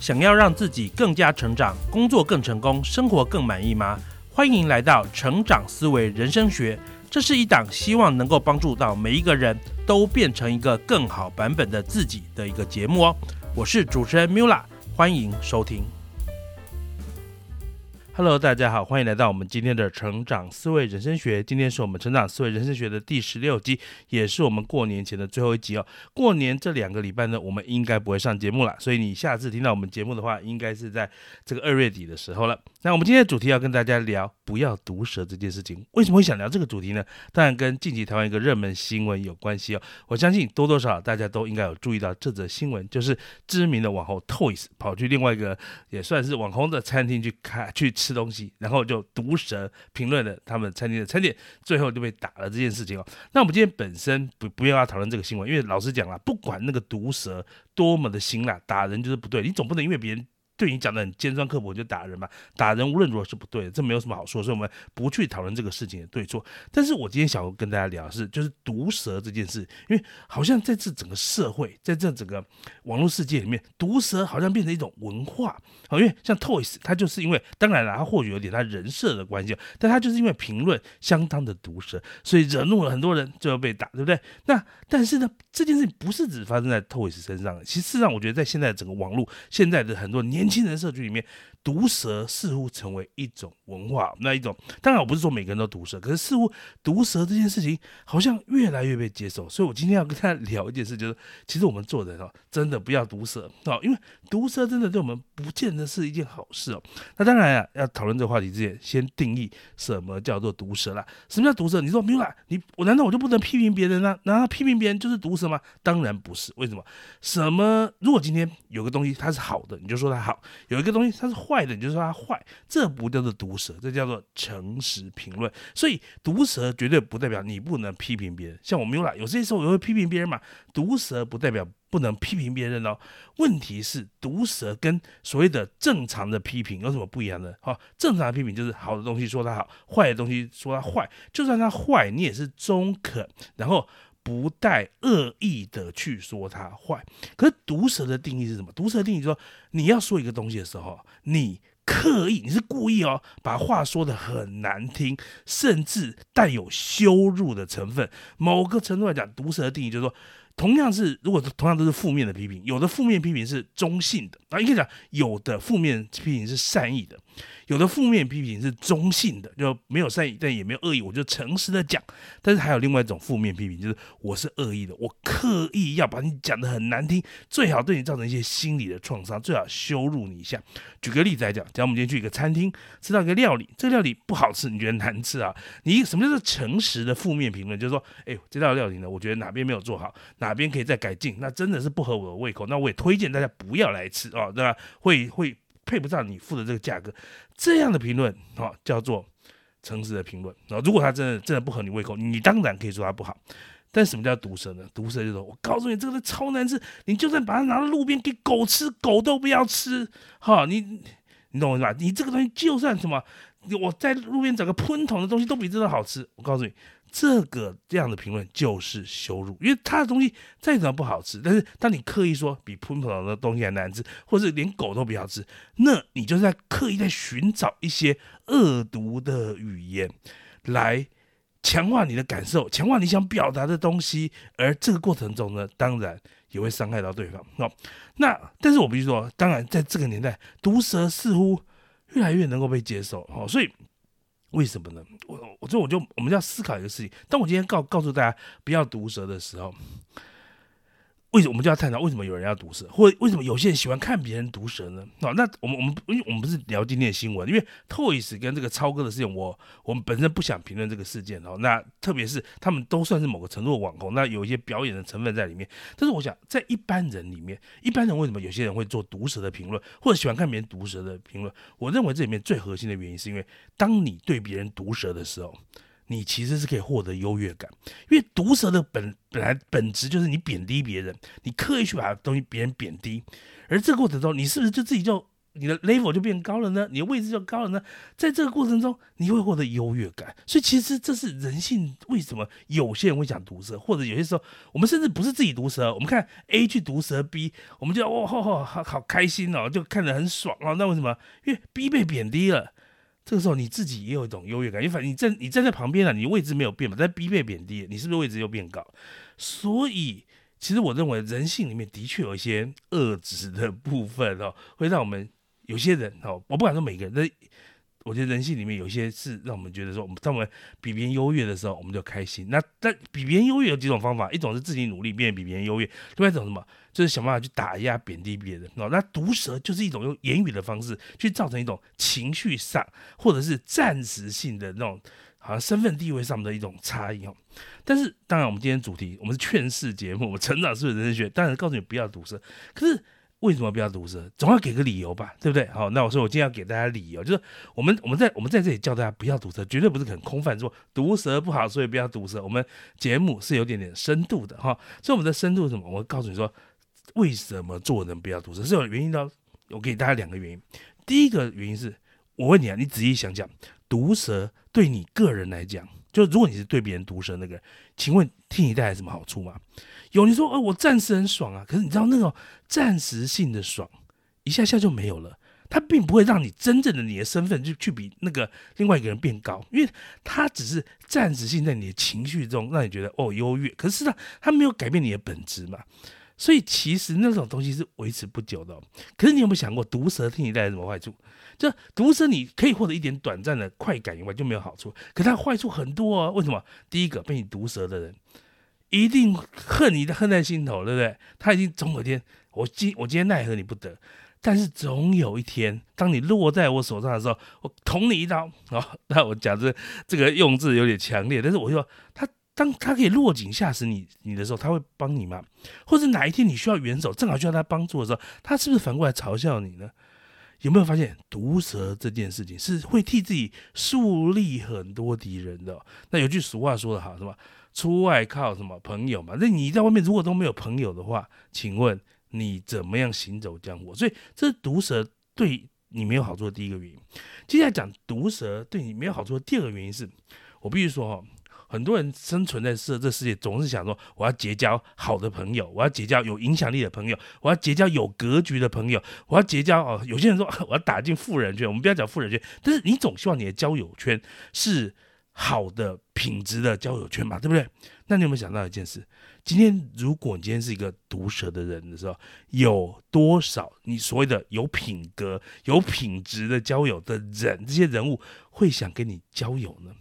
想要让自己更加成长，工作更成功，生活更满意吗？欢迎来到成长思维人生学，这是一档希望能够帮助到每一个人都变成一个更好版本的自己的一个节目哦。我是主持人 Mula，欢迎收听。Hello，大家好，欢迎来到我们今天的成长思维人生学。今天是我们成长思维人生学的第十六集，也是我们过年前的最后一集哦。过年这两个礼拜呢，我们应该不会上节目了，所以你下次听到我们节目的话，应该是在这个二月底的时候了。那我们今天的主题要跟大家聊不要毒舌这件事情。为什么会想聊这个主题呢？当然跟近期台湾一个热门新闻有关系哦。我相信多多少少大家都应该有注意到这则新闻，就是知名的网红 Toys 跑去另外一个也算是网红的餐厅去开去吃吃东西，然后就毒舌评论了他们餐厅的餐点，最后就被打了这件事情哦。那我们今天本身不不要讨论这个新闻，因为老实讲了，不管那个毒舌多么的辛辣，打人就是不对，你总不能因为别人。对你讲的很尖酸刻薄就打人嘛？打人无论如何是不对的，这没有什么好说，所以我们不去讨论这个事情的对错。但是我今天想要跟大家聊的是，就是毒舌这件事，因为好像在这整个社会，在这整个网络世界里面，毒舌好像变成一种文化。好，因为像 Toys，他就是因为当然了，他或许有点他人设的关系，但他就是因为评论相当的毒舌，所以惹怒了很多人，就要被打，对不对？那但是呢，这件事情不是只发生在 Toys 身上，其实事实上，我觉得在现在整个网络，现在的很多年。青人社区里面，毒舌似乎成为一种文化，那一种当然我不是说每个人都毒舌，可是似乎毒舌这件事情好像越来越被接受。所以我今天要跟大家聊一件事，就是其实我们做人哦，真的不要毒舌哦，因为毒舌真的对我们不见得是一件好事哦。那当然啊，要讨论这个话题之前，先定义什么叫做毒舌啦。什么叫毒舌？你说没有啦，你我难道我就不能批评别人呢？难道批评别人就是毒舌吗？当然不是。为什么？什么？如果今天有个东西它是好的，你就说它好。有一个东西它是坏的，你就说他坏，这不叫做毒舌，这叫做诚实评论。所以毒舌绝对不代表你不能批评别人。像我们有啦，有些时候也会批评别人嘛。毒舌不代表不能批评别人哦。问题是毒舌跟所谓的正常的批评有什么不一样的？好，正常的批评就是好的东西说他好，坏的东西说他坏。就算他坏，你也是中肯，然后。不带恶意的去说他坏，可是毒舌的定义是什么？毒舌定义说，你要说一个东西的时候，你刻意，你是故意哦，把话说的很难听，甚至带有羞辱的成分。某个程度来讲，毒舌的定义就是说。同样是，如果同样都是负面的批评，有的负面批评是中性的啊，应该讲有的负面批评是善意的，有的负面批评是中性的，就没有善意，但也没有恶意，我就诚实的讲。但是还有另外一种负面批评，就是我是恶意的，我刻意要把你讲的很难听，最好对你造成一些心理的创伤，最好羞辱你一下。举个例子来讲，假如我们今天去一个餐厅吃到一个料理，这个料理不好吃，你觉得难吃啊？你什么叫做诚实的负面评论？就是说，哎，这道料理呢，我觉得哪边没有做好，哪哪边可以再改进，那真的是不合我的胃口，那我也推荐大家不要来吃哦，对吧？会会配不上你付的这个价格，这样的评论哦，叫做诚实的评论啊。如果他真的真的不合你胃口，你当然可以说他不好。但什么叫毒舌呢？毒舌就是我告诉你，这个是超难吃，你就算把它拿到路边给狗吃，狗都不要吃。哈，你你懂我意思吧？你这个东西就算什么，我在路边找个喷桶的东西都比这个好吃。我告诉你，这个这样的评论就是羞辱，因为他的东西再怎么不好吃，但是当你刻意说比喷桶的东西还难吃，或者连狗都不要吃，那你就是在刻意在寻找一些恶毒的语言来。强化你的感受，强化你想表达的东西，而这个过程中呢，当然也会伤害到对方。哦，那但是我必须说，当然在这个年代，毒舌似乎越来越能够被接受。好，所以为什么呢？我我这我就我们要思考一个事情。当我今天告告诉大家不要毒舌的时候。为什么我们就要探讨为什么有人要毒舌，或者为什么有些人喜欢看别人毒舌呢？那我们我们因为我们不是聊今天的新闻，因为 Toys 跟这个超哥的事件，我我们本身不想评论这个事件哦。那特别是他们都算是某个程度的网红，那有一些表演的成分在里面。但是我想，在一般人里面，一般人为什么有些人会做毒舌的评论，或者喜欢看别人毒舌的评论？我认为这里面最核心的原因，是因为当你对别人毒舌的时候。你其实是可以获得优越感，因为毒舌的本本来本质就是你贬低别人，你刻意去把东西别人贬低，而这个过程中，你是不是就自己就你的 level 就变高了呢？你的位置就高了呢？在这个过程中，你会获得优越感。所以其实这是人性为什么有些人会讲毒舌，或者有些时候我们甚至不是自己毒舌，我们看 A 去毒舌 B，我们就哇好好好好开心哦，就看着很爽哦。那为什么？因为 B 被贬低了。这个时候你自己也有一种优越感，你反正你站你站在旁边了，你位置没有变嘛，但 B 被贬低，你是不是位置又变高？所以其实我认为人性里面的确有一些恶质的部分哦，会让我们有些人哦，我不敢说每个人，但我觉得人性里面有一些是让我们觉得说，我们当我们比别人优越的时候，我们就开心。那但比别人优越有几种方法，一种是自己努力变得比别人优越，另外一种什么？就是想办法去打压、贬低别人哦。那毒舌就是一种用言语的方式去造成一种情绪上或者是暂时性的那种好像身份地位上的一种差异哦。但是当然，我们今天主题我们是劝世节目，我们成长是人生学，当然告诉你不要毒舌。可是为什么不要毒舌？总要给个理由吧，对不对？好，那我说我今天要给大家理由，就是我们我们在我们在这里叫大家不要毒舌，绝对不是很空泛说毒舌不好，所以不要毒舌。我们节目是有点点深度的哈，所以我们的深度是什么？我告诉你说。为什么做人不要毒舌？是有原因的。我给大家两个原因。第一个原因是，我问你啊，你仔细想想，毒舌对你个人来讲，就如果你是对别人毒舌那个，请问替你带来什么好处吗？有你说，哦，我暂时很爽啊。可是你知道那种暂时性的爽，一下下就没有了。它并不会让你真正的你的身份就去比那个另外一个人变高，因为它只是暂时性在你的情绪中让你觉得哦优越。可是呢，它没有改变你的本质嘛。所以其实那种东西是维持不久的。可是你有没有想过，毒蛇替你带来什么坏处？就毒蛇你可以获得一点短暂的快感以外，就没有好处。可它坏处很多啊！为什么？第一个，被你毒蛇的人一定恨你的恨在心头，对不对？他已经总有一天，我今我今天奈何你不得，但是总有一天，当你落在我手上的时候，我捅你一刀啊！那我讲这这个用字有点强烈，但是我说他。当他可以落井下石你你的时候，他会帮你吗？或者哪一天你需要援手，正好需要他帮助的时候，他是不是反过来嘲笑你呢？有没有发现毒蛇这件事情是会替自己树立很多敌人的？那有句俗话说得好，什么出外靠什么朋友嘛？那你在外面如果都没有朋友的话，请问你怎么样行走江湖？所以这毒蛇对你没有好处的第一个原因。接下来讲毒蛇对你没有好处的第二个原因是，我必须说哈。很多人生存在世这世界，总是想说我要结交好的朋友，我要结交有影响力的朋友，我要结交有格局的朋友，我要结交哦。有些人说我要打进富人圈，我们不要讲富人圈，但是你总希望你的交友圈是好的品质的交友圈嘛，对不对？那你有没有想到一件事？今天如果你今天是一个毒舌的人的时候，有多少你所谓的有品格、有品质的交友的人，这些人物会想跟你交友呢？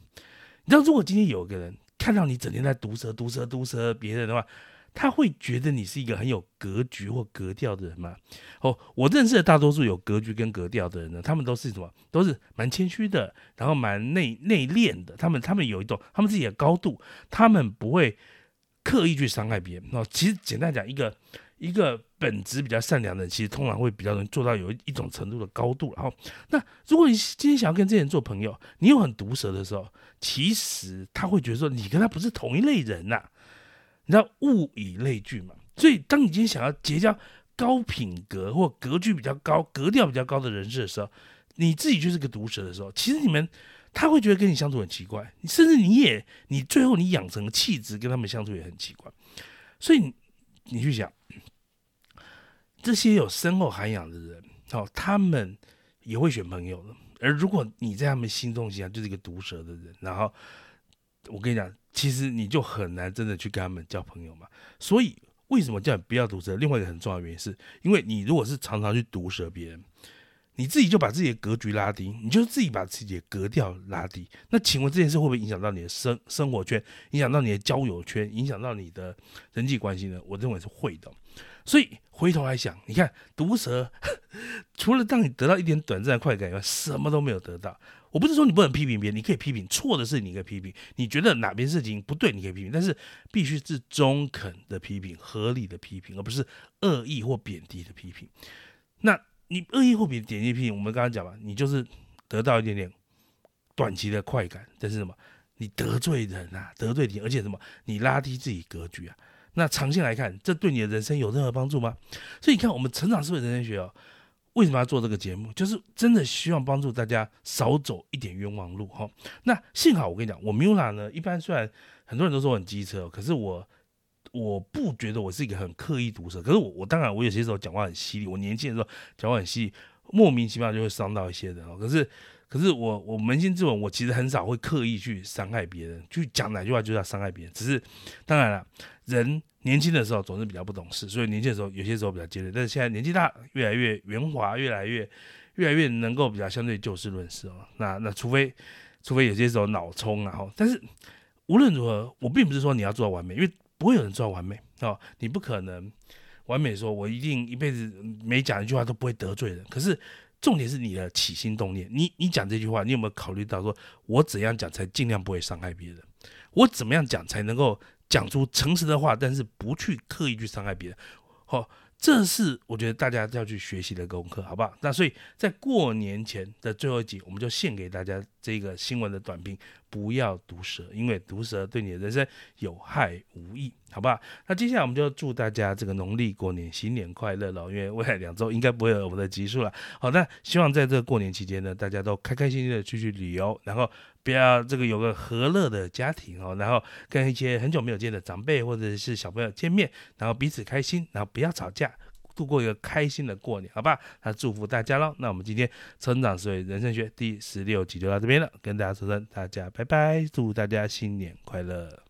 你知道，如果今天有个人看到你整天在毒舌、毒舌、毒舌别人的话，他会觉得你是一个很有格局或格调的人吗？哦，我认识的大多数有格局跟格调的人呢，他们都是什么？都是蛮谦虚的，然后蛮内内敛的。他们他们有一种他们自己的高度，他们不会刻意去伤害别人。哦，其实简单讲，一个。一个本质比较善良的人，其实通常会比较能做到有一种程度的高度。然后，那如果你今天想要跟这些人做朋友，你又很毒舌的时候，其实他会觉得说你跟他不是同一类人呐。你知道物以类聚嘛？所以，当你今天想要结交高品格或格局比较高、格调比较高的人士的时候，你自己就是个毒舌的时候，其实你们他会觉得跟你相处很奇怪，甚至你也你最后你养成的气质跟他们相处也很奇怪。所以，你去想。这些有深厚涵养的人，哦，他们也会选朋友的。而如果你在他们心中形象就是一个毒舌的人，然后我跟你讲，其实你就很难真的去跟他们交朋友嘛。所以为什么叫你不要毒舌？另外一个很重要的原因是，因为你如果是常常去毒舌别人，你自己就把自己的格局拉低，你就自己把自己的格调拉低。那请问这件事会不会影响到你的生生活圈，影响到你的交友圈，影响到你的人际关系呢？我认为是会的。所以回头来想，你看毒蛇，除了让你得到一点短暂的快感以外，什么都没有得到。我不是说你不能批评别人，你可以批评错的事，你可以批评。你觉得哪边事情不对，你可以批评，但是必须是中肯的批评、合理的批评，而不是恶意或贬低的批评。那你恶意或贬低批评，我们刚刚讲嘛，你就是得到一点点短期的快感，但是什么？你得罪人啊，得罪你，而且什么？你拉低自己格局啊。那长线来看，这对你的人生有任何帮助吗？所以你看，我们成长思维人生学哦，为什么要做这个节目？就是真的希望帮助大家少走一点冤枉路哈。那幸好我跟你讲，我 Mula 呢，一般虽然很多人都说我很机车，可是我我不觉得我是一个很刻意毒舌。可是我我当然我有些时候讲话很犀利，我年轻的时候讲话很犀利，莫名其妙就会伤到一些人哦。可是可是我我扪心自问，我其实很少会刻意去伤害别人，去讲哪句话就是要伤害别人。只是当然了，人。年轻的时候总是比较不懂事，所以年轻的时候有些时候比较尖锐。但是现在年纪大，越来越圆滑，越来越越来越能够比较相对就事论事哦。那那除非除非有些时候脑冲啊，哈。但是无论如何，我并不是说你要做到完美，因为不会有人做到完美哦。你不可能完美说，我一定一辈子每讲一句话都不会得罪人。可是重点是你的起心动念，你你讲这句话，你有没有考虑到说我怎样讲才尽量不会伤害别人？我怎么样讲才能够？讲出诚实的话，但是不去刻意去伤害别人，好，这是我觉得大家要去学习的功课，好不好？那所以在过年前的最后一集，我们就献给大家这个新闻的短评：不要毒舌，因为毒舌对你的人生有害无益，好不好？那接下来我们就祝大家这个农历过年新年快乐了，因为未来两周应该不会有我们的集数了。好，那希望在这过年期间呢，大家都开开心心的出去旅游，然后。不要这个有个和乐的家庭哦，然后跟一些很久没有见的长辈或者是小朋友见面，然后彼此开心，然后不要吵架，度过一个开心的过年，好吧？那祝福大家喽。那我们今天成长思维人生学第十六集就到这边了，跟大家说声大家拜拜，祝大家新年快乐。